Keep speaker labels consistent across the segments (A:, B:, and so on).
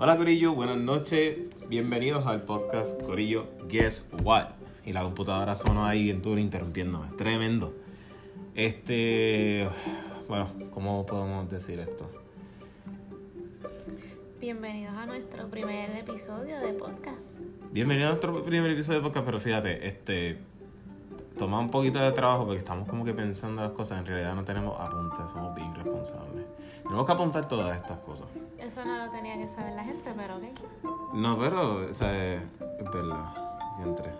A: Hola Corillo, buenas noches. Bienvenidos al podcast Corillo Guess What. Y la computadora sonó ahí bien duro interrumpiéndome. Tremendo. Este. Bueno, ¿cómo podemos decir esto?
B: Bienvenidos a nuestro primer episodio de podcast.
A: Bienvenido a nuestro primer episodio de podcast, pero fíjate, este. Toma un poquito de trabajo porque estamos como que pensando las cosas. En realidad no tenemos apuntes, somos bien responsables. Tenemos que apuntar todas estas cosas.
B: Eso no lo tenía que saber la gente, pero ok.
A: No, pero, o sea, es verdad. Y entre.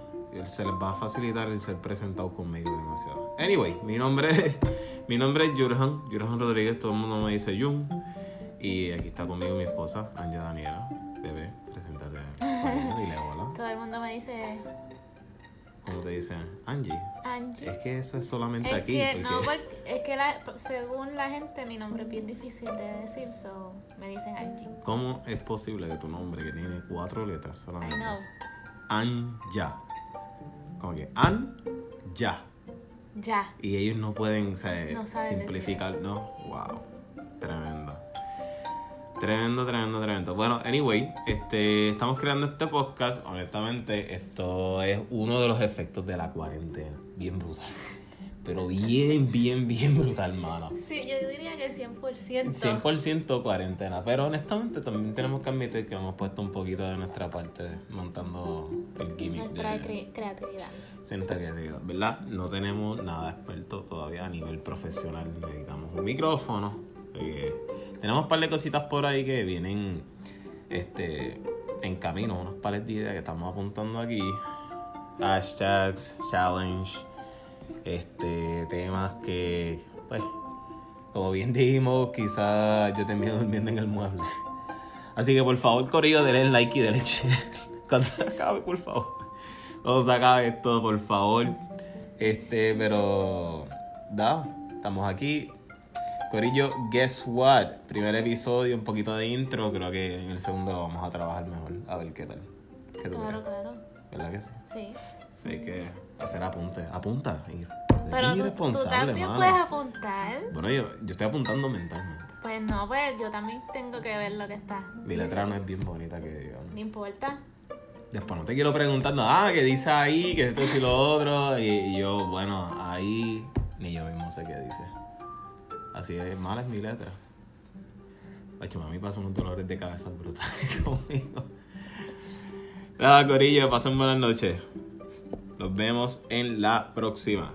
A: Se les va a facilitar el ser presentado conmigo demasiado. Anyway, mi nombre es, mi nombre es Jurhan, Jurhan Rodríguez, todo el mundo me dice Jun. Y aquí está conmigo mi esposa, Anja Daniela. Bebé, preséntate. Dile hola.
B: Todo el mundo me dice
A: ¿Cómo te dicen? Angie.
B: Angie.
A: Es que eso es solamente
B: Es
A: aquí.
B: que, no,
A: porque-
B: porque- es que la- según la gente mi nombre es bien difícil de decir, so me dicen Angie.
A: ¿Cómo es posible que tu nombre, que tiene cuatro letras
B: I
A: solamente,
B: know.
A: Anja, como que Anja,
B: Ya.
A: y ellos no pueden o sea,
B: No saben
A: simplificar, ¿no? Wow. Tremendo, tremendo, tremendo. Bueno, anyway, este, estamos creando este podcast. Honestamente, esto es uno de los efectos de la cuarentena. Bien brutal. Pero bien, bien, bien brutal, mano.
B: Sí, yo diría que 100%.
A: 100% cuarentena, pero honestamente también tenemos que admitir que hemos puesto un poquito de nuestra parte montando el gimmick
B: Nuestra
A: de
B: cre- creatividad.
A: sí, nuestra creatividad, ¿verdad? No tenemos nada experto todavía a nivel profesional, necesitamos un micrófono, eh, tenemos un par de cositas por ahí que vienen este, en camino, unos pares de ideas que estamos apuntando aquí, hashtags, challenge, este, temas que, pues, como bien dijimos, quizás yo termine durmiendo en el mueble. Así que por favor, Corillo, denle like y denle share. Cuando se acabe, por favor. Cuando se acabe esto, por favor. Este, pero. Da, estamos aquí. Corillo, guess what? Primer episodio, un poquito de intro. Creo que en el segundo lo vamos a trabajar mejor. A ver qué tal. ¿Qué
B: Claro, claro.
A: ¿Verdad que sí?
B: Sí.
A: Sí, hay que hacer apunte. Apunta.
B: Pero tú, tú también
A: mano.
B: puedes apuntar.
A: Bueno, yo, yo estoy apuntando mentalmente.
B: Pues no, pues yo también tengo que ver lo que está.
A: Mi letra no es bien bonita que digamos.
B: No importa.
A: Después no te quiero preguntando, ah, que dice ahí, que esto y lo otro. Y, y yo, bueno, ahí ni yo mismo sé qué dice. Así es, mala es mi letra. Pacho, mami pasa unos dolores de cabeza brutales conmigo. Nada, Corillo, pasen buenas noches. Nos vemos en la próxima.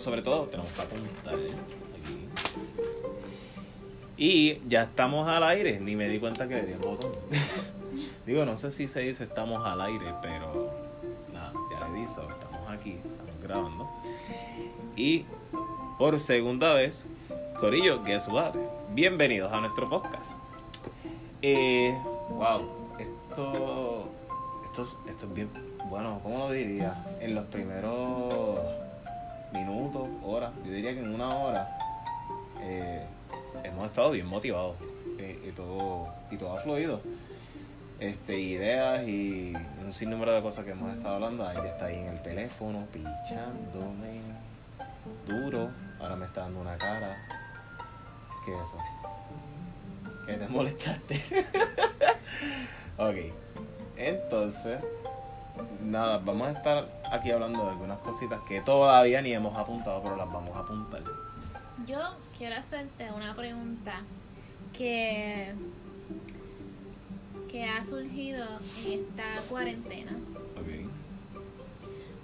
A: Sobre todo tenemos que apuntar aquí. Y ya estamos al aire. Ni me di cuenta que le di el botón. Digo, no sé si se dice estamos al aire, pero nada, ya le aviso. Estamos aquí, estamos grabando. Y por segunda vez, Corillo, guess what? Bienvenidos a nuestro podcast. Eh, wow, esto, esto, esto es bien, bueno, ¿cómo lo diría? En los primeros minutos, horas, yo diría que en una hora, eh, hemos estado bien motivados y, todo, y todo ha fluido. Este, ideas y un sinnúmero de cosas que hemos estado hablando. Ella está ahí en el teléfono, pichándome duro. Ahora me está dando una cara. ¿Qué es eso? ¿Qué te molestaste? ok. Entonces, nada, vamos a estar aquí hablando de algunas cositas que todavía ni hemos apuntado, pero las vamos a apuntar.
B: Yo quiero hacerte una pregunta que, que ha surgido en esta cuarentena.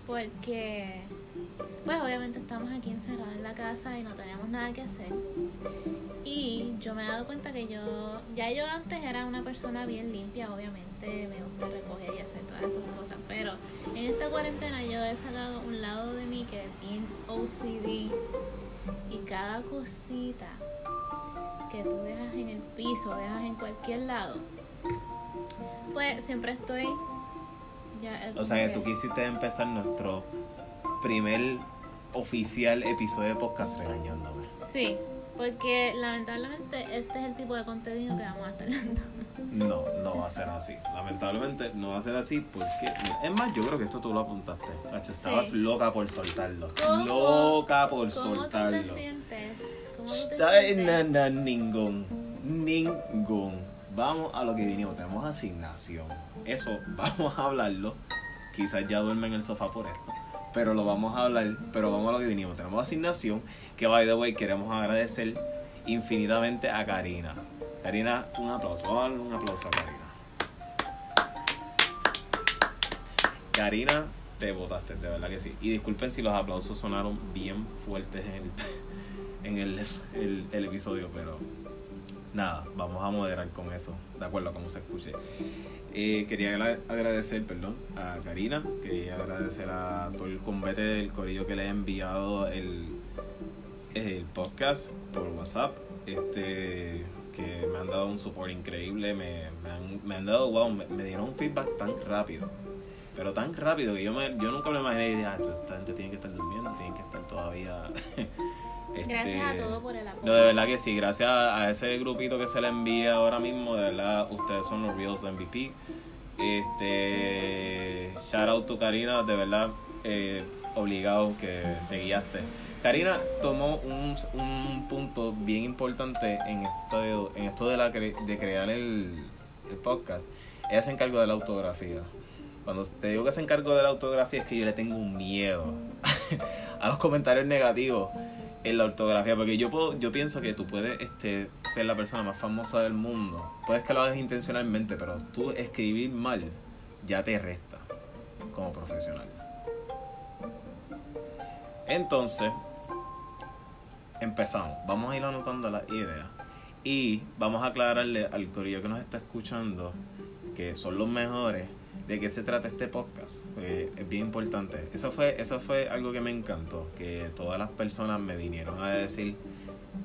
B: Porque, pues obviamente estamos aquí encerrados en la casa y no tenemos nada que hacer. Y yo me he dado cuenta que yo, ya yo antes era una persona bien limpia, obviamente me gusta recoger y hacer todas esas cosas. Pero en esta cuarentena yo he sacado un lado de mí que es bien OCD. Y cada cosita que tú dejas en el piso, dejas en cualquier lado, pues siempre estoy. Ya,
A: O sea que tú quisiste empezar nuestro primer oficial episodio de podcast regañándome.
B: Sí, porque lamentablemente este es el tipo de contenido que vamos a estar dando.
A: No, no va a ser así. Lamentablemente no va a ser así porque... es más, yo creo que esto tú lo apuntaste. Hacho, estabas
B: Sí.
A: loca por soltarlo.
B: ¿Cómo?
A: Loca por
B: ¿Cómo te
A: soltarlo.
B: sientes? ¿Cómo te
A: Está en
B: sientes?
A: na- na- ningún. Ningún. Vamos a lo que vinimos. Tenemos asignación. Eso vamos a hablarlo. Quizás ya duerme en el sofá por esto. Pero lo vamos a hablar. Pero vamos a lo que vinimos. Tenemos asignación. Que by the way queremos agradecer infinitamente a Karina. Karina, un aplauso. Vamos a darle un aplauso a Karina. Karina, te votaste, de verdad que sí. Y disculpen si los aplausos sonaron bien fuertes en el, el episodio, pero nada, vamos a moderar con eso, de acuerdo a cómo se escuche. Eh, quería agra- agradecer, perdón, a Karina, quería agradecer a todo el combate del corillo que le ha enviado el, el podcast por WhatsApp, este que me han dado un support increíble, me, me han, me han dado, wow, me, me dieron un feedback tan rápido, pero tan rápido que yo, me, yo nunca me imaginé ah, esta gente tiene que estar durmiendo, tienen que estar todavía... este,
B: Gracias a todos por el apoyo.
A: no, de verdad que sí, gracias a ese grupito que se le envía ahora mismo, de verdad, ustedes son los Reals MVP. Este, shout out to Karina, de verdad, eh, obligado que te guiaste. Karina tomó un, un punto bien importante en esto, en esto de, la, cre- de crear el, el podcast. Ella se encargó de la autografía. Cuando te digo que se encargó de la autografía es que yo le tengo un miedo a los comentarios negativos en la ortografía, porque yo puedo, yo pienso que tú puedes este, ser la persona más famosa del mundo. Puedes que lo hagas intencionalmente, pero tú escribir mal ya te resta como profesional. Entonces, empezamos. Vamos a ir anotando las ideas y vamos a aclararle al corillo que nos está escuchando que son los mejores de qué se trata este podcast. porque es bien importante. Eso fue, eso fue algo que me encantó, que todas las personas me vinieron a decir,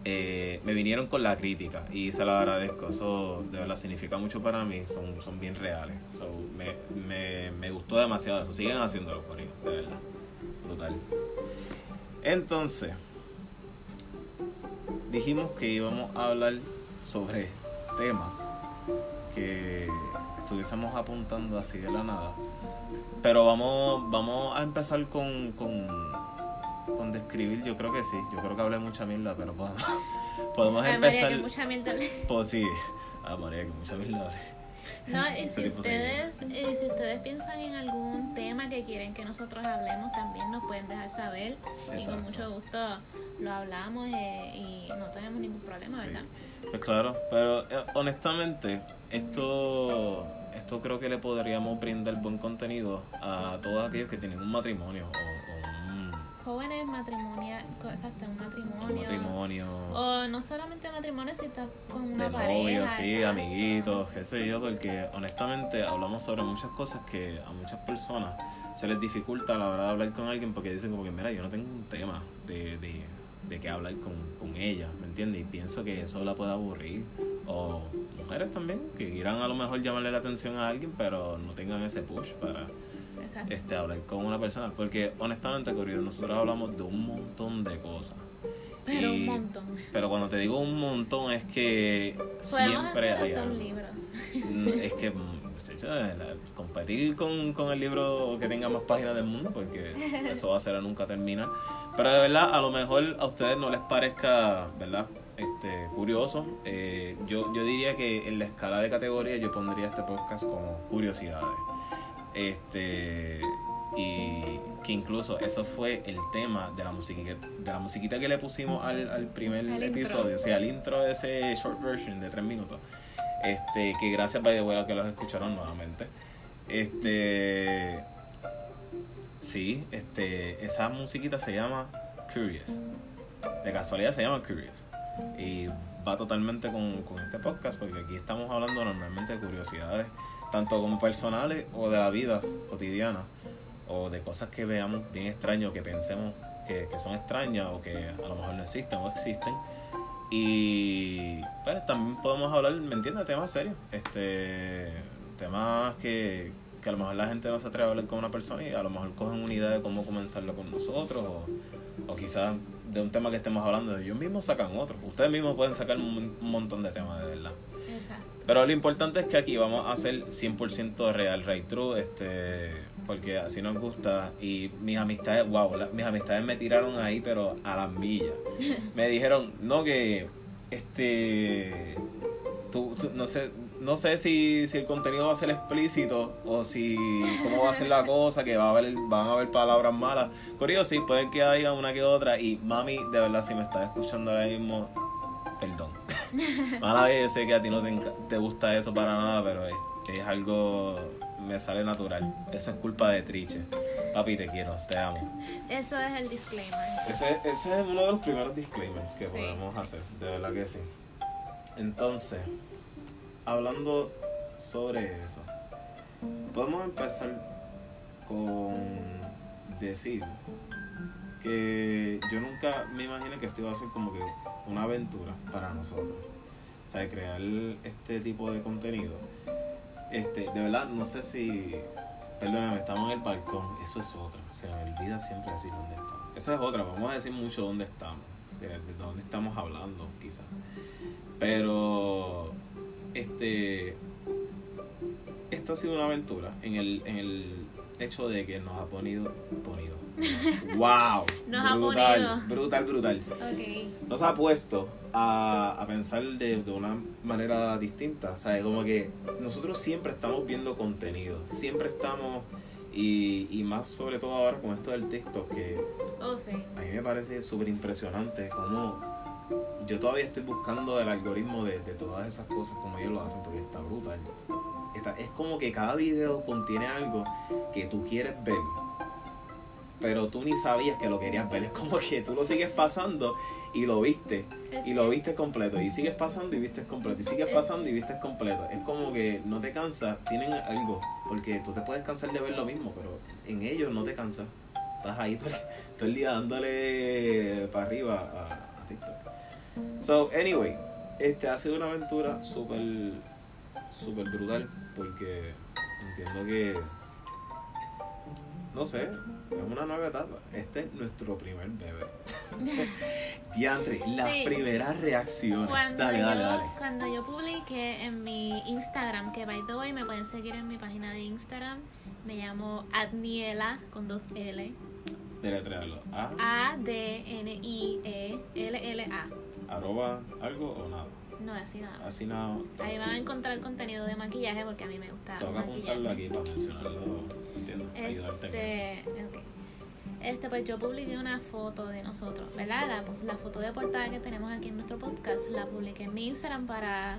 A: eh, me vinieron con la crítica y se lo agradezco. Eso de verdad significa mucho para mí, son, son bien reales. Me, me, me gustó demasiado eso. Siguen haciéndolo por de verdad. Brutal. Entonces, dijimos que íbamos a hablar sobre temas que estuviésemos apuntando así de la nada. Pero vamos, vamos a empezar con, con, con describir, yo creo que sí, yo creo que hablé mucha mierda, pero podemos, podemos
B: Ay, María,
A: empezar.
B: que mucha le-
A: Pues sí, ah María, que mucha mierda hablé.
B: No, y si
A: tipo de-
B: ustedes, eh, si ustedes piensan en algún tema que quieren que nosotros hablemos, también nos pueden dejar saber. Y
A: Exacto.
B: con mucho gusto lo hablamos eh, y no tenemos ningún problema,
A: Sí.
B: ¿verdad?
A: Pues claro, pero eh, honestamente, esto, esto creo que le podríamos brindar buen contenido a todos aquellos que tienen un matrimonio o, o un,
B: Jóvenes, matrimonia, co- exacto, un
A: un
B: matrimonio.
A: matrimonio
B: O no solamente matrimonio, si estás con una
A: de
B: pareja.
A: novios, sí,
B: exacto.
A: amiguitos, qué sé yo, porque honestamente hablamos sobre muchas cosas que a muchas personas se les dificulta a la hora de hablar con alguien porque dicen como que, mira, yo no tengo un tema de, de, de qué hablar con, con ella, ¿me entiendes? Y pienso que eso la puede aburrir. O mujeres también, que quieran a lo mejor llamarle la atención a alguien, pero no tengan ese push para
B: Exacto.
A: este, hablar con una persona. Porque honestamente, Corrido, nosotros hablamos de un montón de cosas.
B: Pero
A: y-
B: un montón.
A: Pero cuando te digo un montón es que
B: Podemos
A: siempre
B: hacer
A: hay
B: hasta un
A: algo.
B: libro.
A: Mm, Es que mm, competir con, con el libro que tenga más páginas del mundo, porque eso va a ser a nunca terminar. Pero de verdad, a lo mejor a ustedes no les parezca, ¿verdad? Este, curioso. Eh, yo, yo diría que en la escala de categoría yo pondría este podcast como curiosidades. Este y que incluso eso fue el tema de la musiquita, de la musiquita que le pusimos al, al primer
B: Al intro.
A: episodio, o sea, al intro de ese short version de tres minutos. Este, que gracias by the way a que los escucharon nuevamente. Este sí, este, esa musiquita se llama Curious. De casualidad se llama Curious. Y va totalmente con, con este podcast porque aquí estamos hablando normalmente de curiosidades, tanto como personales o de la vida cotidiana, o de cosas que veamos bien extrañas o que pensemos que, que son extrañas o que a lo mejor no existen o existen. Y pues también podemos hablar, ¿me entiendes? Temas serios, este, temas que, que a lo mejor la gente no se atreve a hablar con una persona y a lo mejor cogen una idea de cómo comenzarlo con nosotros o, o quizás de un tema que estemos hablando, ellos mismos sacan otro. Ustedes mismos pueden sacar un, un montón de temas, de verdad.
B: Exacto.
A: Pero lo importante es que aquí vamos a hacer 100% real, right true, este, porque así nos gusta. Y mis amistades, wow, la- mis amistades me tiraron ahí, pero a las millas. Me dijeron, no, que, este, tú, tú- no sé, no sé si, si el contenido va a ser explícito o si, cómo va a ser la cosa, que va a haber, van a haber palabras malas. Curioso, sí, pueden que haya una que otra. Y mami, de verdad, si me estás escuchando ahora mismo, perdón. Mala vez, yo sé que a ti no te, gusta eso para nada, pero es, es algo, me sale natural. Eso es culpa de Triche. Papi, te quiero, te amo.
B: Eso es el disclaimer.
A: Ese, ese es uno de los primeros disclaimers que
B: Sí.
A: podemos hacer, de verdad que sí. Entonces, hablando sobre eso, podemos empezar con decir que yo nunca me imaginé que esto iba a ser como que una aventura para nosotros. O sea, crear este tipo de contenido. Este, de verdad, no sé si. Perdóname, estamos en el balcón. Eso es otra. Se me olvida siempre decir dónde estamos. Esa es otra. Vamos a decir mucho dónde estamos. De, de dónde estamos hablando, quizás. Pero. Este. Esto ha sido una aventura en el, en el hecho de que nos ha ponido. ponido. ¡Wow!
B: Nos ha
A: brutal,
B: ponido.
A: brutal, brutal
B: Ok.
A: nos ha puesto a, a pensar de, de una manera distinta. ¿Sabes? Como que nosotros siempre estamos viendo contenido, siempre estamos, y, y más sobre todo ahora con esto del TikTok, que
B: Oh, sí.
A: a mí me parece súper impresionante como yo todavía estoy buscando el algoritmo de, de todas esas cosas como ellos lo hacen porque está brutal. Es como que cada video contiene algo que tú quieres ver, pero tú ni sabías que lo querías ver. Es como que tú lo sigues pasando y lo viste y lo viste completo y sigues pasando y viste completo y sigues pasando y viste completo. Es como que no te cansas tienen algo porque tú te puedes cansar de ver lo mismo pero en ellos no te cansas. Estás ahí todo el, todo el día dándole para arriba a, a TikTok. So anyway este ha sido una aventura súper súper brutal porque entiendo que no sé, es una nueva etapa. Este es nuestro primer bebé. Diantre, las
B: Sí.
A: primeras reacciones.
B: Cuando,
A: dale,
B: yo,
A: dale, dale.
B: cuando yo publiqué en mi Instagram, que by the way me pueden seguir en mi página de Instagram, me llamo Adniela con dos L.
A: Deletrearlo. A,
B: A-D-N-I-E-L-L-A.
A: arroba algo o nada.
B: No, así nada. más.
A: Así nada.
B: Ahí van a encontrar contenido de maquillaje porque a mí me gusta
A: Tengo que apuntarlo aquí para mencionarlo. ¿Entiendes? Ayudarte eso.
B: Este, ok. Este, pues yo publiqué una foto de nosotros, ¿verdad? La, la foto de portada que tenemos aquí en nuestro podcast la publiqué en mi Instagram para,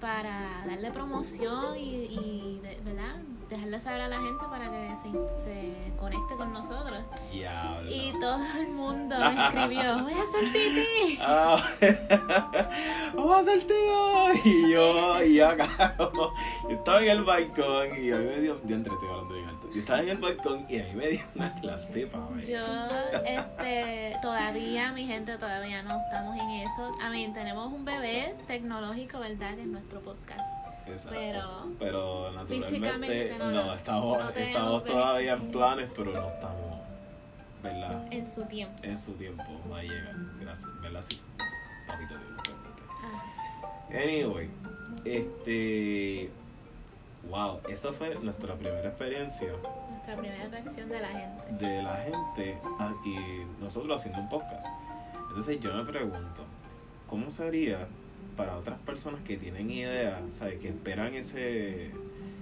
B: para darle promoción y, y de- ¿verdad? Dejarle saber a la gente para que se, se conecte con nosotros. Y todo el mundo me escribió, voy a hacer titi.
A: Ah, vamos a hacer tío. Y yo, y yo acá, yo estaba en el balcón y a mí me dio, de entre estoy hablando alto. Yo estaba en el balcón y a mí me dio una clase para ver.
B: Yo, este, todavía, mi gente, todavía no estamos en eso. A mí, tenemos un bebé tecnológico, ¿verdad? Que es nuestro podcast.
A: Exacto.
B: pero
A: Pero naturalmente
B: físicamente no
A: no, estamos,
B: no
A: estamos todavía en planes, pero no estamos, ¿verdad?
B: En su tiempo.
A: En su tiempo va a llegar, gracias, ¿verdad? Sí, papito Dios lo.
B: Ah,
A: Anyway, este, wow, esa fue nuestra primera experiencia
B: nuestra primera reacción de la gente.
A: de la gente ah, y nosotros haciendo un podcast. Entonces yo me pregunto, ¿cómo sería para otras personas que tienen idea, ¿sabes? que esperan ese,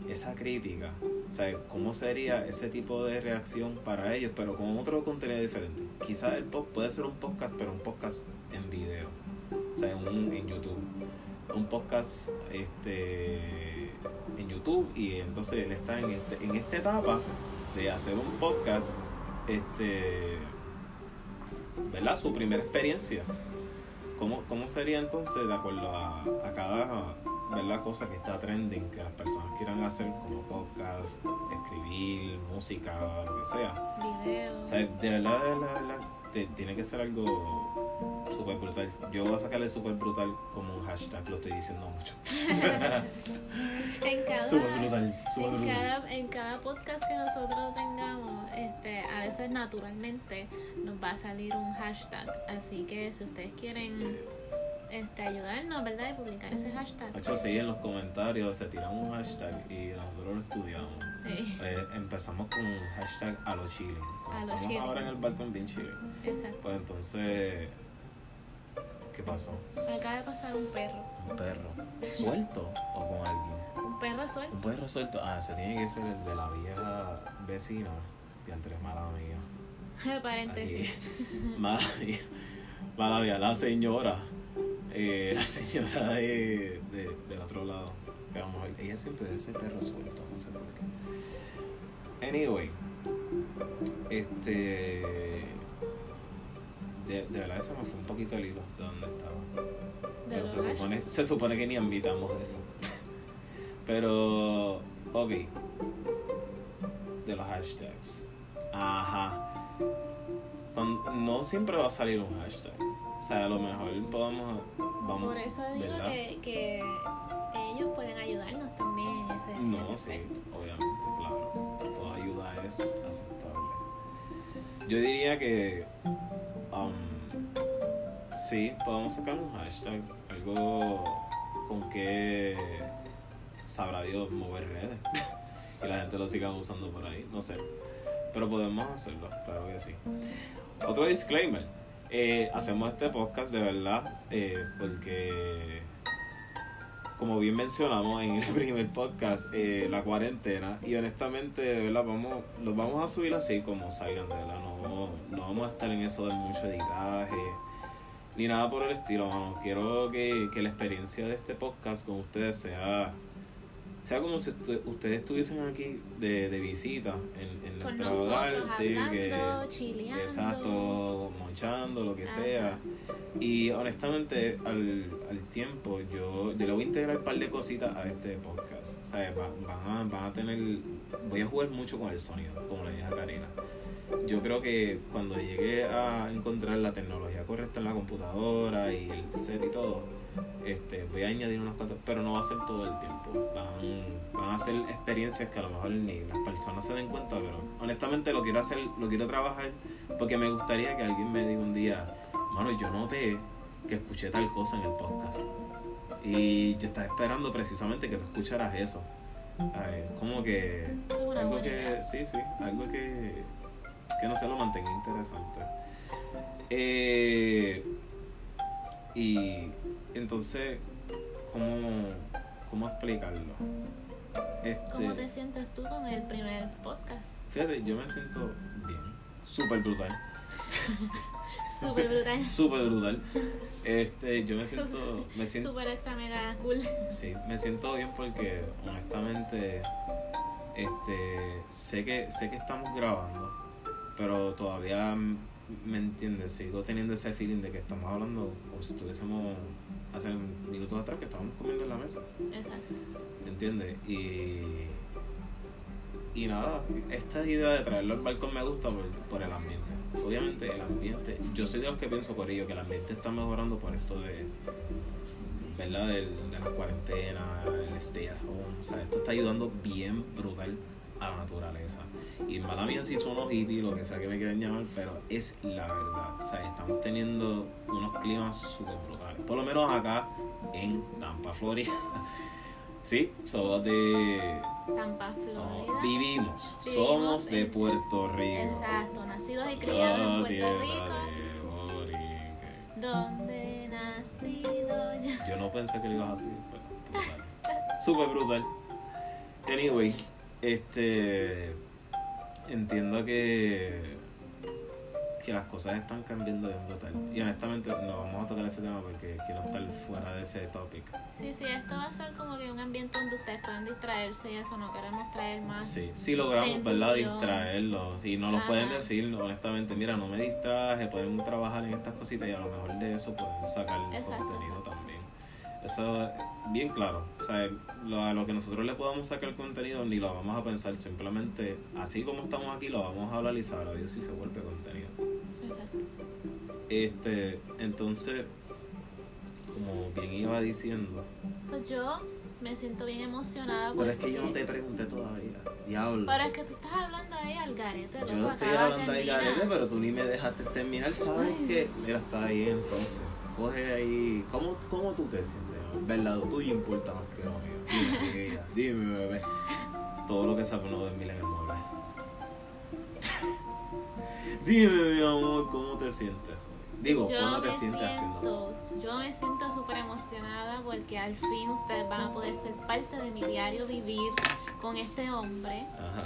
A: esa crítica? ¿sabes? ¿Cómo sería ese tipo de reacción para ellos, pero con otro contenido diferente? Quizás el pod puede ser un podcast, pero un podcast en video, o sea, un, en YouTube. Un podcast este, en YouTube y entonces él está en, este, en esta etapa de hacer un podcast, este, ¿verdad? Su primera experiencia. ¿Cómo, cómo sería entonces de acuerdo a, a cada ¿verdad? cosa que está trending, que las personas quieran hacer como podcast, escribir, música, lo que sea?
B: Videos.
A: O sea, de verdad, de verdad, de verdad, te- tiene que ser algo Super brutal. Yo voy a sacarle super brutal como un hashtag, lo estoy diciendo mucho.
B: En cada,
A: super brutal, super
B: en
A: brutal.
B: cada, en cada podcast que nosotros tengamos, este, a veces naturalmente nos va a salir un hashtag. Así que si ustedes quieren este, ayudarnos, ¿verdad? Y publicar ese hashtag.
A: De hecho, sí, en los comentarios se tiran un hashtag y nosotros lo estudiamos.
B: Sí,
A: Eh, empezamos con un hashtag a lo chilling. Como
B: A lo
A: estamos
B: chilling.
A: ahora en el balcón bien chilling.
B: exacto.
A: Pues entonces, ¿qué pasó?
B: Acaba de pasar un perro.
A: ¿Un perro suelto o con alguien?
B: Un perro suelto.
A: Un perro suelto. Ah, ese tiene que ser el de la vieja vecina. Y entre mala.
B: Paréntesis.
A: Aquí. Mala mía. Mala mía. La señora. eh, la señora de, de, del otro lado. A ella siempre dice perro suelto. No sé por qué. Anyway. Este. De, de verdad, se me fue un poquito el hilo de donde estaba. Pero se supone, se supone que ni invitamos eso. Pero, ok. De los hashtags. Ajá. No siempre va a salir un hashtag. O sea, a lo mejor podamos. Vamos,
B: Por eso digo
A: ¿verdad?
B: que, ayudarnos también en ese, en
A: No,
B: ese
A: sí, obviamente, claro. Toda ayuda es aceptable. Yo diría que. um, sí, podemos sacar un hashtag. Algo con que sabrá Dios mover redes. y la gente lo siga usando por ahí. No sé. Pero podemos hacerlo, claro que sí. Otro disclaimer. eh, hacemos este podcast de verdad eh, porque como bien mencionamos en el primer podcast, eh, la cuarentena, y honestamente, de verdad, vamos, los vamos a subir así como salgan, de verdad, no, no vamos a estar en eso de mucho editaje, ni nada por el estilo, mano. Quiero que, que la experiencia de este podcast con ustedes sea, sea como si ustedes estuviesen aquí de, de visita en, en nuestro hogar, sí, que,
B: chileando.
A: Exacto, monchando, lo que
B: Ajá.
A: sea. Y honestamente, al, al tiempo, yo, yo le voy a integrar un par de cositas a este podcast. O sea, va- van, a, van a tener. Voy a jugar mucho con el sonido, como le dije a Karina. Yo creo que cuando llegue a encontrar la tecnología correcta en la computadora y el set y todo, este, voy a añadir unas cuantas, pero no va a ser todo el tiempo. Van, van a ser experiencias que a lo mejor ni las personas se den cuenta, pero honestamente lo quiero hacer, lo quiero trabajar porque me gustaría que alguien me diga un día, mano, yo noté que escuché tal cosa en el podcast. Y yo estaba esperando precisamente que tú escucharas eso. Ay, como que algo que sí sí algo que que no se lo mantenga interesante Eh, y entonces cómo cómo explicarlo este
B: ¿Cómo te sientes tú con el primer podcast?
A: fíjate yo me siento bien súper brutal
B: Súper brutal.
A: súper brutal este yo me siento me siento
B: Súper mega cool.
A: Sí, me siento bien porque honestamente este sé que sé que estamos grabando, pero todavía me entiendes, sigo teniendo ese feeling de que estamos hablando como si estuviésemos hace minutos atrás que estábamos comiendo en la mesa,
B: Exacto.
A: ¿me entiendes? Y y nada, esta idea de traerlo al balcón me gusta por, por el ambiente. Obviamente el ambiente, yo soy de los que pienso por ello, que el ambiente está mejorando por esto de, ¿verdad? Del- de la cuarentena, el stay at home. O sea, esto está ayudando bien brutal a la naturaleza. Y mala mía si son los hippies, lo que sea que me quieran llamar, pero es la verdad. O sea, estamos teniendo unos climas súper brutales. Por lo menos acá en Tampa, Florida. sí, somos de.
B: Tampa,
A: somos-
B: Florida.
A: vivimos,
B: Vivimos
A: somos de Puerto Rico.
B: Exacto. Nacidos y criados en Puerto Rico.
A: de.
B: Donde nacido yo.
A: Yo no pensé que lo ibas a decir, pero brutal. Súper brutal. Anyway, este. Entiendo que. que las cosas están cambiando bien brutal. Y honestamente, no vamos a tocar ese tema porque quiero estar fuera de ese topic.
B: Sí, sí, esto va a ser como que un ambiente donde ustedes pueden distraerse y eso, no queremos traer más.
A: Sí, si logramos, ¿verdad?
B: Tensión.
A: Distraerlos. Si no lo
B: Ajá.
A: pueden decir, honestamente, mira, no me distraje, pueden trabajar en estas cositas y a lo mejor de eso podemos sacar
B: Exacto,
A: contenido
B: exacto.
A: también. Eso es bien claro. O sea, lo, a lo que nosotros le podamos sacar contenido ni lo vamos a pensar. Simplemente, así como estamos aquí, lo vamos a hablar y sabrá Dios si se vuelve contenido.
B: Exacto.
A: Este, entonces, como bien iba diciendo,
B: Pues yo me siento bien emocionada.
A: pero es que yo no te pregunté todavía, diablo.
B: Pero es que tú estás hablando ahí al garete.
A: Yo no estoy hablando ahí
B: terminar.
A: garete, pero tú ni me dejaste terminar, ¿sabes
B: Ay.
A: qué? Mira, está ahí entonces. Coge ahí. ¿Cómo, cómo tú te sientes? Lado tuyo importa más que lo mío. Dime, querida, dime, bebé. Todo lo que sabe no dormir en el mueble. dime, mi amor, ¿cómo te sientes? Digo,
B: Yo
A: ¿cómo te sientes haciendo?
B: yo me siento súper emocionada porque al fin ustedes van a poder ser parte de mi diario vivir con este hombre.
A: Ajá.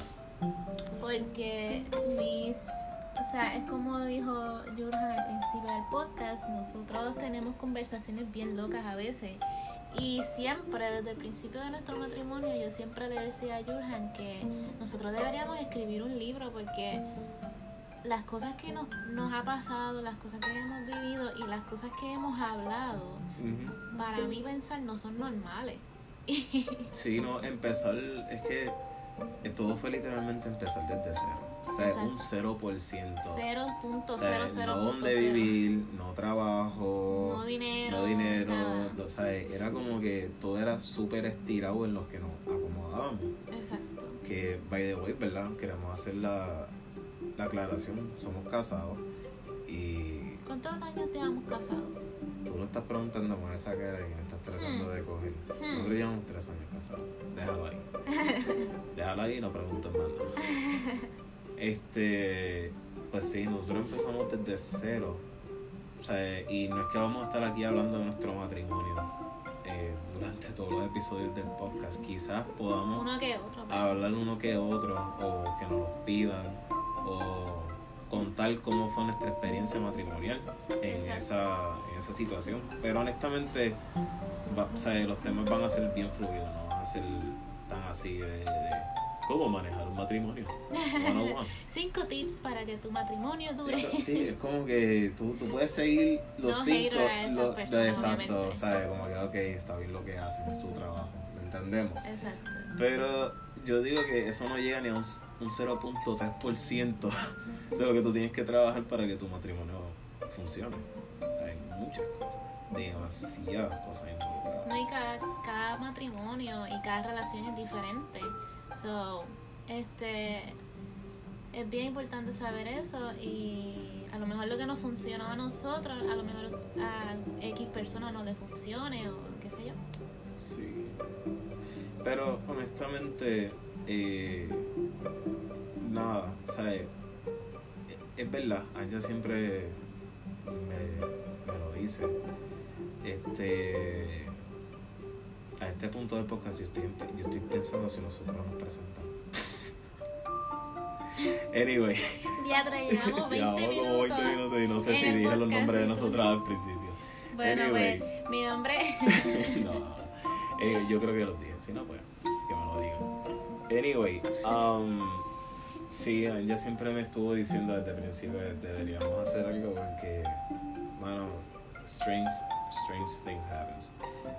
B: Porque mis, o sea, es como dijo Jurgen al principio del podcast, nosotros tenemos conversaciones bien locas a veces. Y siempre, desde el principio de nuestro matrimonio, yo siempre le decía a Jurgen que nosotros deberíamos escribir un libro porque las cosas que nos, nos ha pasado, las cosas que hemos vivido y las cosas que hemos hablado, para mí pensar no son normales.
A: Sí, no, empezar, es que todo fue literalmente empezar desde cero. O sea,
B: Exacto.
A: un 0%. O
B: 0.00.
A: sea, no donde vivir, no trabajo,
B: No dinero.
A: no dinero. O sea, era como que todo era súper estirado en los que nos acomodábamos.
B: Exacto.
A: Que, by the way, ¿verdad? Queremos hacer la, la aclaración. Somos casados y
B: ¿Cuántos años llevamos casados?
A: tú lo estás preguntando con esa cara que me estás tratando
B: Hmm.
A: de coger.
B: Hmm.
A: Nosotros llevamos tres años casados. Déjalo ahí. Déjalo ahí y no preguntes más nada. Este, pues sí, nosotros empezamos desde cero. O sea, y no es que vamos a estar aquí hablando de nuestro matrimonio eh, durante todos los episodios del podcast. Quizás podamos
B: Uno que otro. pero-
A: hablar uno que otro, o que nos lo pidan, o contar cómo fue nuestra experiencia matrimonial en esa, en esa situación. Pero honestamente, va- o sea, los temas van a ser bien fluidos, no van a ser tan así de, de cómo manejar un matrimonio. One on one.
B: Cinco tips para que tu matrimonio dure.
A: Sí, sí, es como que tú, tú puedes seguir los
B: No
A: cinco.
B: a
A: lo-
B: personas,
A: exacto,
B: obviamente.
A: ¿sabes? Como que, ok, está bien lo que hacen, es tu trabajo, ¿lo entendemos?
B: Exacto.
A: Pero yo digo que eso no llega ni a un, un 0.3% de lo que tú tienes que trabajar para que tu matrimonio funcione. O sea, hay muchas cosas, demasiadas cosas involucradas.
B: No, y cada, cada matrimonio y cada relación es diferente. So, este, es bien importante saber eso y a lo mejor lo que nos funcionó a nosotros, a lo mejor a X persona no le funcione o qué sé yo.
A: Sí. Pero honestamente, eh, nada, o sea, es, verdad, ella siempre me lo dice. Este, a este punto del podcast yo estoy, yo estoy pensando si nosotros nos presentamos. anyway,
B: Diatra, llevamos 20
A: llevamos
B: minutos.
A: como 20 minutos y no sé si dije los nombres de nosotras al principio.
B: Bueno,
A: Anyway.
B: pues mi nombre
A: no, eh, yo creo que los dije. Si no, pues que me lo digan. Anyway, um, sí, ella siempre me estuvo diciendo desde el principio que deberíamos hacer algo porque, mano, strange, strange things happens.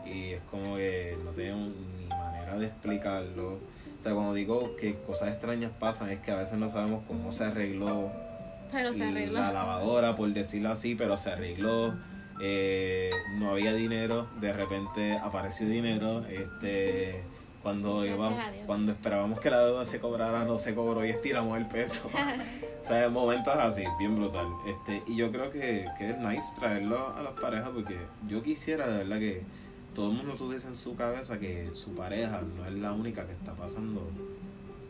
A: Y es como que no tenemos ni manera de explicarlo. O sea, cuando digo que cosas extrañas pasan, es que a veces no sabemos cómo se arregló
B: pero se arregló.
A: la lavadora, por decirlo así, pero se arregló. eh, no había dinero, de repente apareció dinero. Este, cuando íbamos- cuando esperábamos que la deuda se cobrara, no se cobró y estiramos el peso. o sea, momentos así, bien brutal. Este, y yo creo que, que es nice traerlo a las parejas porque yo quisiera de verdad que todo el mundo tuviese en su cabeza que su pareja no es la única que está pasando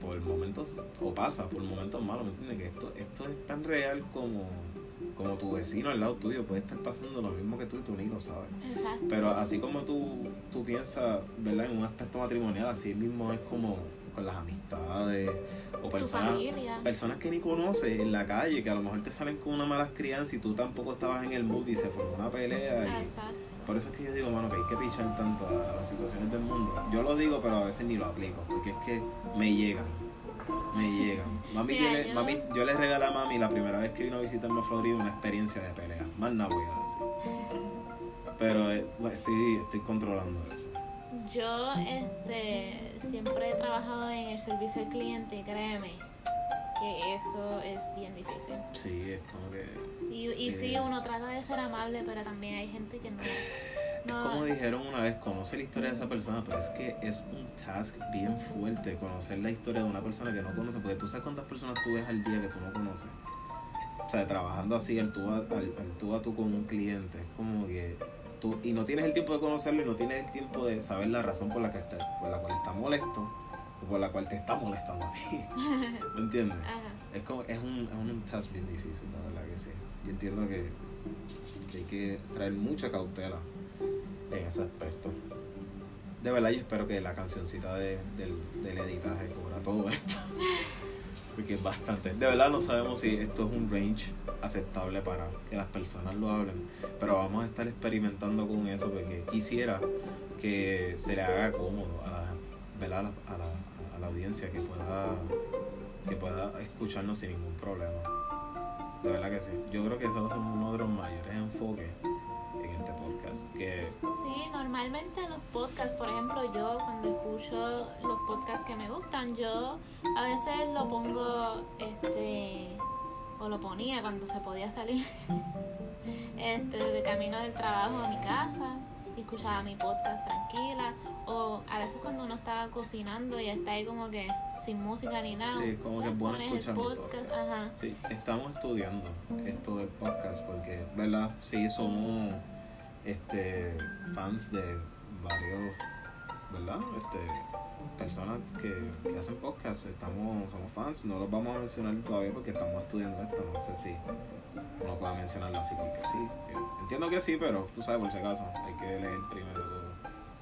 A: por momentos, o pasa por momentos malos, ¿me entiendes? Que esto, esto es tan real como, como tu vecino al lado tuyo puede estar pasando lo mismo que tú y tú ni lo sabes.
B: Exacto.
A: Pero así como tú, tú piensas, ¿verdad? En un aspecto matrimonial, así mismo es como con las amistades o
B: tu
A: personas, personas que ni conoces en la calle, que a lo mejor te salen con una mala crianza y tú tampoco estabas en el mood y se formó una pelea. Y,
B: Exacto.
A: por eso es que yo digo, mano, que hay que pichar tanto a, a las situaciones del mundo. Yo lo digo, pero a veces ni lo aplico, porque es que me llegan. Me llegan. Mami,
B: Mira,
A: tiene-
B: yo-
A: mami, yo le regalé a mami la primera vez que vino a visitarme a Florida una experiencia de pelea. Más nada voy a decir. Pero eh, estoy, estoy controlando eso.
B: Yo este, siempre he trabajado en el servicio al cliente y créeme que eso es bien difícil.
A: Sí, es como que...
B: Y, y sí,
A: Eh.
B: uno trata de ser amable, pero también hay gente que no...
A: Es como dijeron una vez, conoce la historia de esa persona, pero es que es un task bien fuerte conocer la historia de una persona que no conoce, porque tú sabes cuántas personas tú ves al día que tú no conoces. O sea, trabajando así al tú a, al, al tú, a tú con un cliente, es como que tú, y no tienes el tiempo de conocerlo y no tienes el tiempo de saber la razón por la que está, por la cual está molesto o por la cual te está molestando a ti. ¿Me entiendes?
B: Ajá.
A: Es como, es un, es un task bien difícil, la verdad que sí. Yo entiendo que, que hay que traer mucha cautela en ese aspecto. De verdad, yo espero que la cancioncita de, del, del editaje cubra todo esto. Porque es bastante. De verdad, no sabemos si esto es un range aceptable para que las personas lo hablen. Pero vamos a estar experimentando con eso porque quisiera que se le haga cómodo a la, ¿verdad? a la, a la- a la audiencia que pueda que pueda escucharnos sin ningún problema. De verdad que sí. Yo creo que eso va a ser uno de los mayores enfoques en podcast. Que
B: Sí, normalmente en los podcasts, por ejemplo, yo cuando escucho los podcasts que me gustan, yo a veces lo pongo, este, o lo ponía cuando se podía salir, este, de camino del trabajo a mi casa, y escuchaba mi podcast tranquila, o a veces cuando uno está cocinando y está ahí como que sin música ni nada,
A: sí, como que es bueno escuchar
B: podcast,
A: podcast.
B: ajá.
A: Sí, estamos estudiando esto del podcast porque, ¿verdad? Sí, somos este, fans de varios, ¿verdad? Este, personas que, que hacen podcast. Estamos, somos fans. No los vamos a mencionar todavía porque estamos estudiando esto. No sé si uno pueda mencionarlo así porque sí. entiendo que sí, pero tú sabes, por si acaso, hay que leer primero todo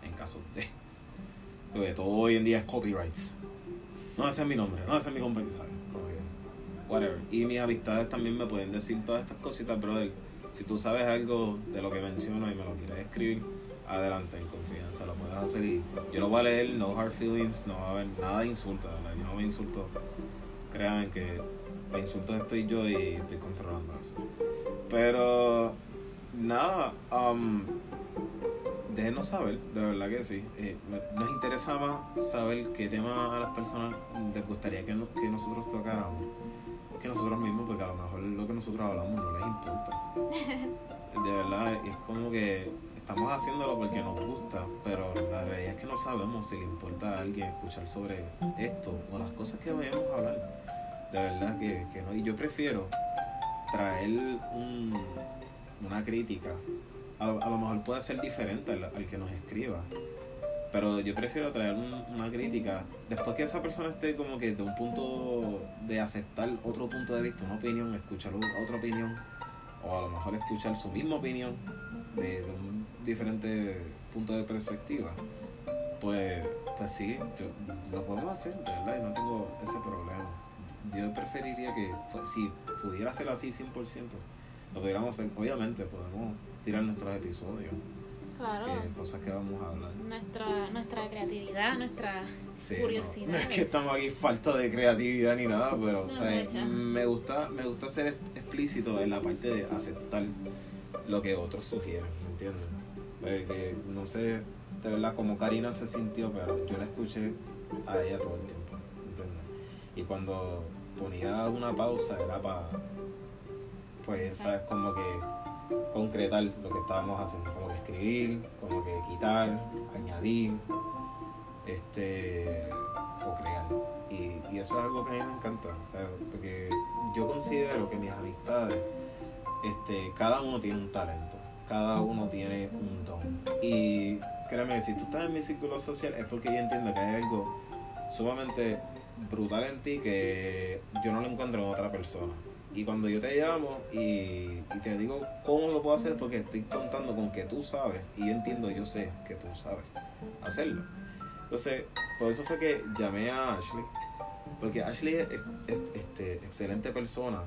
A: en caso de. Porque todo hoy en día es copyrights. No, ese es mi nombre, no, ese es mi compañía, ¿sabes? Whatever. Y mis amistades también me pueden decir todas estas cositas, brother. Si tú sabes algo de lo que menciono y me lo quieres escribir, adelante, en confianza, lo puedes hacer. Y yo lo voy a leer, no hard feelings, no va a haber nada de insulto. Yo no me insulto. Créanme que para insultos estoy yo y estoy controlando eso. Pero, nada, um, déjenos saber, de verdad que sí. Eh, nos interesa más saber qué tema a las personas les gustaría que, no- que nosotros tocáramos que nosotros mismos, porque a lo mejor lo que nosotros hablamos no les importa. De verdad, es como que estamos haciéndolo porque nos gusta, pero la realidad es que no sabemos si le importa a alguien escuchar sobre esto o las cosas que vayamos a hablar. De verdad que, que no. Y yo prefiero traer un, una crítica. A lo, a lo mejor puede ser diferente al, al que nos escriba. Pero yo prefiero traer un- una crítica después que esa persona esté como que de un punto de aceptar otro punto de vista, una opinión, escuchar otra opinión, o a lo mejor escuchar su misma opinión de, un diferente punto de perspectiva. Pues, pues sí, yo, lo podemos hacer, de verdad, y no tengo ese problema. Yo preferiría que, si pudiera ser así 100%, lo pudiéramos hacer. Obviamente podemos tirar nuestros episodios,
B: Claro.
A: que, cosas que vamos a hablar.
B: Nuestra, nuestra creatividad, nuestra
A: Sí,
B: curiosidad.
A: No, no es que estamos aquí falta de creatividad ni nada, pero
B: No,
A: o sea,
B: de hecho.
A: me gusta me gusta ser ex- explícito en la parte de aceptar lo que otros sugieren, ¿me entiendes? Eh, que no sé de verdad cómo Karina se sintió, pero yo la escuché a ella todo el tiempo, ¿entiendes? Y cuando ponía una pausa era para, pues, ¿sabes? Como que concretar lo que estábamos haciendo, como que escribir, como que quitar, añadir, este, o crear. Y, eso es algo que a mí me encanta, ¿sabes? Porque yo considero que mis amistades, este, cada uno tiene un talento, cada uno tiene un don. Y créeme, si tú estás en mi círculo social es porque yo entiendo que hay algo sumamente brutal en ti que yo no lo encuentro en otra persona. Y cuando yo te llamo y, y te digo cómo lo puedo hacer, porque estoy contando con que tú sabes, y yo entiendo, yo sé que tú sabes hacerlo. Entonces, por eso fue que llamé a Ashley, porque Ashley es, es- este, excelente persona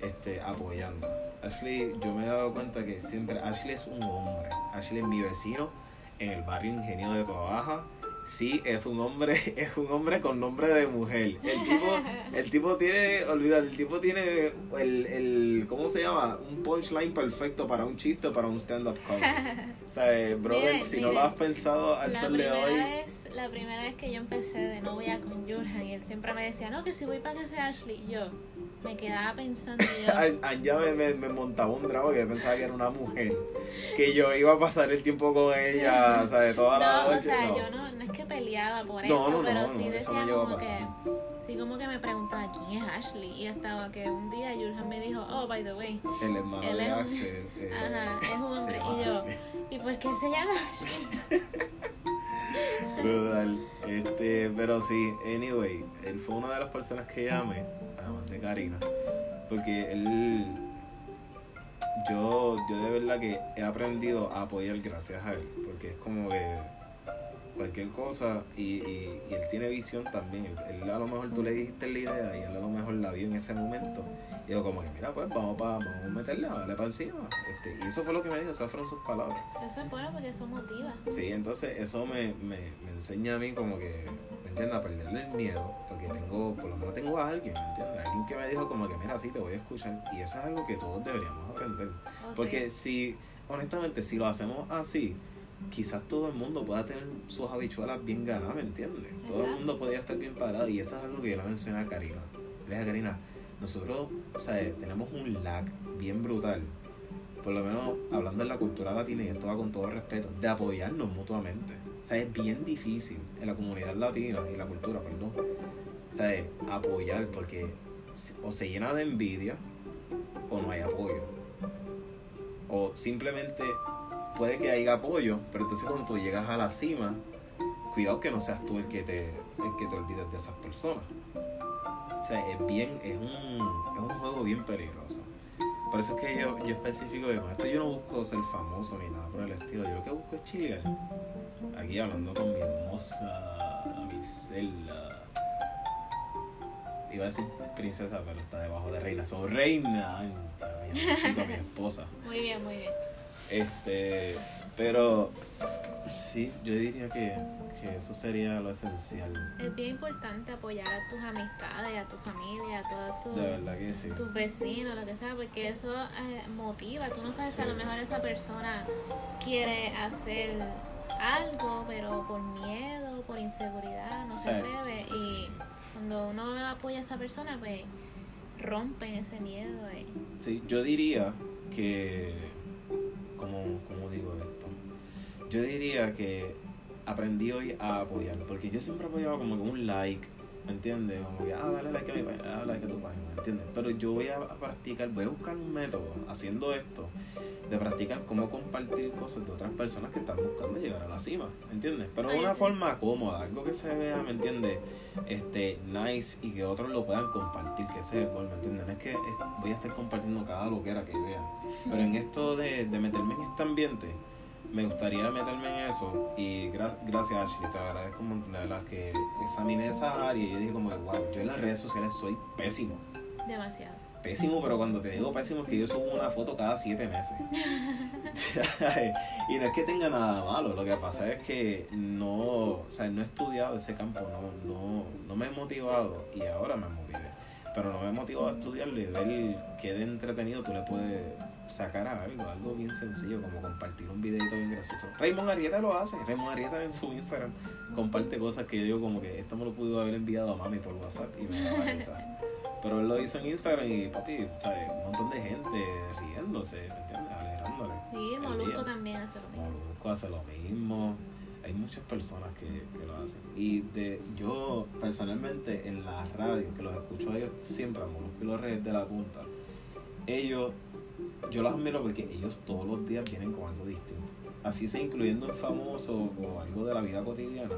A: este, apoyando. Ashley, yo me he dado cuenta que siempre, Ashley es un hombre, Ashley es mi vecino en el barrio Ingenio de Baja. Sí, es un hombre, es un hombre con nombre de mujer. El tipo, el tipo tiene, olvídate, el tipo tiene el, el, ¿cómo se llama? Un punchline perfecto para un chiste para un stand-up comedy. O sea, brother, si no lo has pensado al sol de hoy,
B: vez la primera vez que yo empecé de novia con Jurgen, y él siempre me decía, no, que si voy para que sea Ashley, yo me quedaba pensando, yo,
A: Anja me, me, me montaba un drama que pensaba que era una mujer. Que yo iba a pasar el tiempo con ella, ¿sabes? Toda la
B: no,
A: noche.
B: o sea,
A: no.
B: yo no, no es que peleaba por eso, pero sí decía como que, sí como que me preguntaba quién es Ashley, y hasta que un día Jurgen me dijo, oh, by the way,
A: El hermano
B: Él
A: de
B: es
A: Axel. eh,
B: ajá, es un hombre, y yo,
A: Ashley.
B: ¿y por qué él se llama Ashley?
A: Brutal. Este, pero sí, anyway, él fue una de las personas que llamé, además de Karina, porque él, yo, yo de verdad que he aprendido a apoyar gracias a él, porque es como que cualquier cosa y, y, y él tiene visión también, él, él a lo mejor tú le dijiste la idea y él a lo mejor la vio en ese momento y digo como que mira pues vamos para vamos a meterle, a darle para encima, este, y eso fue lo que me dijo, esas fueron sus palabras.
B: Eso es bueno porque eso motiva.
A: Sí, entonces eso me, me, me enseña a mí como que, ¿me entiendes? A perderle el miedo, porque tengo, por lo menos tengo a alguien, ¿me entiendes? Alguien que me dijo como que, mira, sí, te voy a escuchar. Y eso es algo que todos deberíamos aprender.
B: Oh,
A: Porque
B: sí.
A: si, honestamente, si lo hacemos así, quizás todo el mundo pueda tener sus habichuelas bien ganadas, ¿me entiendes? Todo el mundo podría estar bien parado. Y eso es algo que yo le mencioné a Karina. Le dije a Karina, nosotros, ¿sabes? Tenemos un lag bien brutal por lo menos hablando de la cultura latina, y esto va con todo respeto, de apoyarnos mutuamente. O sea, es bien difícil en la comunidad latina y la cultura, perdón. O sea, es apoyar porque o se llena de envidia o no hay apoyo. O simplemente puede que haya apoyo, pero entonces cuando tú llegas a la cima, cuidado que no seas tú el que te, el que te olvides de esas personas. O sea, es bien, es un, es un juego bien peligroso. Por eso es que yo, yo especifico con esto yo no busco ser famoso ni nada por el estilo. Yo lo que busco es chilear. Aquí hablando con mi hermosa, mi. Iba a decir princesa, pero está debajo de reina. Soy reina. Ay, mi esposa.
B: Muy bien, muy bien.
A: Este, pero sí, yo diría que, que eso sería lo esencial.
B: Es bien importante apoyar a tus amistades, a tu familia, a todos tus,
A: sí.
B: vecinos, lo que sea, porque eso eh, motiva. Tú no sabes si a lo mejor esa persona quiere hacer algo, pero por miedo, por inseguridad, no se atreve. Y cuando uno apoya a esa persona, pues rompen ese miedo. Y,
A: Sí, yo diría que, como, como digo esto, yo diría que aprendí hoy a apoyar, porque yo siempre apoyaba como un like, ¿me entiendes? Como que, ah, dale like a mi página, dale like a tu página, ¿me entiendes? Pero yo voy a practicar, voy a buscar un método haciendo esto, de practicar cómo compartir cosas de otras personas que están buscando llegar a la cima, ¿me entiendes? Pero de una
B: sí.
A: forma cómoda, algo que se vea, ¿me entiendes? Este, nice y que otros lo puedan compartir, que sea igual, ¿me entiendes? No es que voy a estar compartiendo cada lo que era que vea. Pero en esto de, de meterme en este ambiente, me gustaría meterme en eso y gra- gracias Ashley, te agradezco un montón de verdad que examiné esa área y yo dije como que wow, yo en las redes sociales soy pésimo.
B: demasiado.
A: Pésimo, pero cuando te digo pésimo es que yo subo una foto cada siete meses. y no es que tenga nada malo, lo que pasa es que no, o sea, no he estudiado ese campo, no, no, no me he motivado y ahora me motivé. Pero no me he motivado a estudiarlo y ver qué de entretenido tú le puedes sacar algo, algo bien sencillo, como compartir un videito bien gracioso. Raymond Arieta lo hace, Raymond Arieta en su Instagram comparte cosas que yo digo como que esto me lo pudo haber enviado a mami por WhatsApp y me daba risa. Pero él lo hizo en Instagram y papi, ¿sabes? Un montón de gente riéndose, ¿me entiendes? Alegrándole.
B: Sí, Molusco también hace lo mismo.
A: Molusco hace lo mismo. Hay muchas personas que, que lo hacen. Y de yo, personalmente, en la radio, que los escucho a ellos siempre, a Molusco y los Reyes de la Punta, ellos, yo los admiro porque ellos todos los días vienen con algo distinto. Así sea incluyendo un famoso o algo de la vida cotidiana.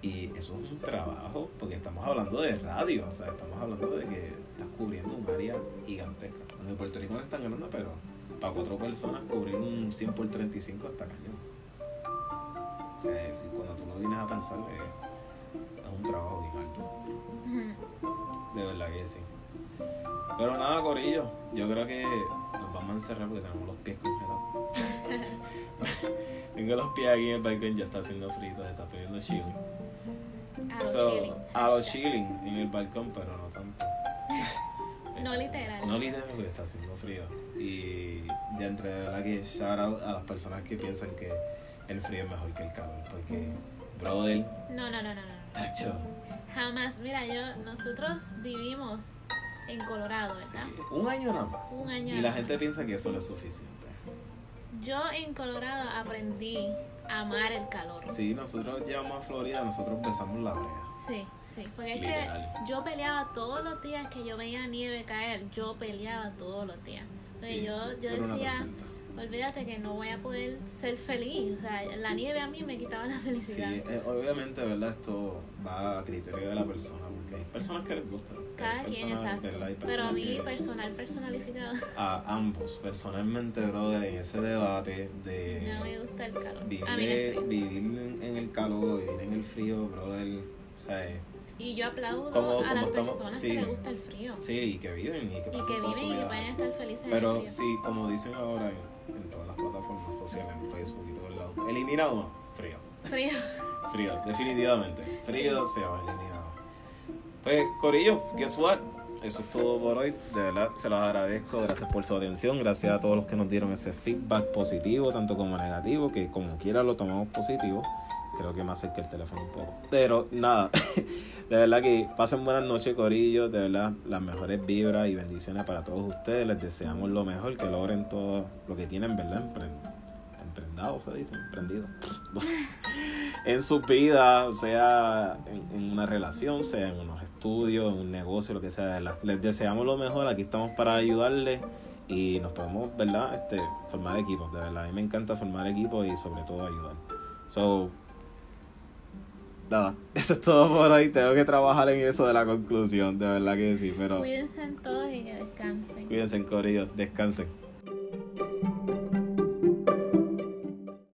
A: Y eso es un trabajo, porque estamos hablando de radio, o sea, estamos hablando de que estás cubriendo un área gigantesca. En Puerto Rico no están ganando, pero para cuatro personas cubrir un 100 por 35 hasta cañón. O sea, si cuando tú lo vienes a pensar, es, es un trabajo bien alto. De verdad que sí. Pero nada, Corillo, yo creo que nos vamos a encerrar porque tenemos los pies congelados. Tengo los pies aquí en el balcón, ya está haciendo frito, se está pidiendo chili.
B: A los
A: So,
B: chilling.
A: A los chilling en el balcón, pero no tanto.
B: No literal.
A: No literal porque está haciendo frío. Y de entre verdad que shout out a las personas que piensan que el frío es mejor que el calor. Porque Brother,
B: No, no, no, no, no.
A: tacho.
B: Jamás. Mira, yo, nosotros vivimos en Colorado,
A: sí,
B: ¿verdad?
A: un año nada más.
B: Un año.
A: Y la gente
B: más.
A: piensa que eso no es suficiente.
B: Yo en Colorado aprendí a amar el calor.
A: Sí, nosotros llegamos a Florida, nosotros besamos la brea.
B: Sí, sí, porque es
A: Literal.
B: que yo peleaba todos los días que yo veía nieve caer, yo peleaba todos los días. Entonces
A: Sí,
B: yo, yo decía. Olvídate que no voy a poder ser feliz. O sea, la nieve a mí me quitaba la
A: Sí,
B: felicidad.
A: eh, obviamente, ¿verdad? Esto va a criterio de la persona, porque hay personas que les gusta. o sea,
B: Cada quien, exacto. Pero a mí,
A: que-
B: personal, personalificado,
A: a ambos, personalmente, brother, en ese debate de
B: no me gusta el calor.
A: vivir,
B: A mí el frío.
A: vivir en, el calor, vivir en el frío, brother, o sea,
B: Y yo aplaudo
A: Como-
B: a las
A: estamos-
B: personas
A: sí.
B: que les gusta el frío.
A: sí, y que viven y que
B: Y
A: pasan
B: que viven y que
A: vida.
B: pueden estar felices en
A: Pero
B: el frío.
A: sí, como dicen ahora en, en todas las plataformas sociales, en Facebook y todos lados, elimina uno, frío.
B: Frío.
A: Frío, definitivamente. Frío se va eliminado. Pues, Corillo, guess what? Eso es todo por hoy. De verdad, se los agradezco. Gracias por su atención. Gracias a todos los que nos dieron ese feedback positivo, tanto como negativo, que como quiera lo tomamos positivo. Creo que me acerqué el teléfono un poco. Pero nada, de verdad que pasen buenas noches, Corillo. De verdad, las mejores vibras y bendiciones para todos ustedes. Les deseamos lo mejor, que logren todo lo que tienen, ¿verdad? Empren- Emprendado, se dice, emprendido. en su vida, sea en, una relación, sea en unos estudios, en un negocio, lo que sea. Les deseamos lo mejor, aquí estamos para ayudarles y nos podemos, ¿verdad? Este, formar equipos, de verdad. A mí me encanta formar equipos y sobre todo ayudar. So, nada, eso es todo por hoy. Tengo que trabajar en eso de la conclusión, de verdad que sí, pero
B: Cuídense en todos y que descansen.
A: cuídense, corillos, descansen.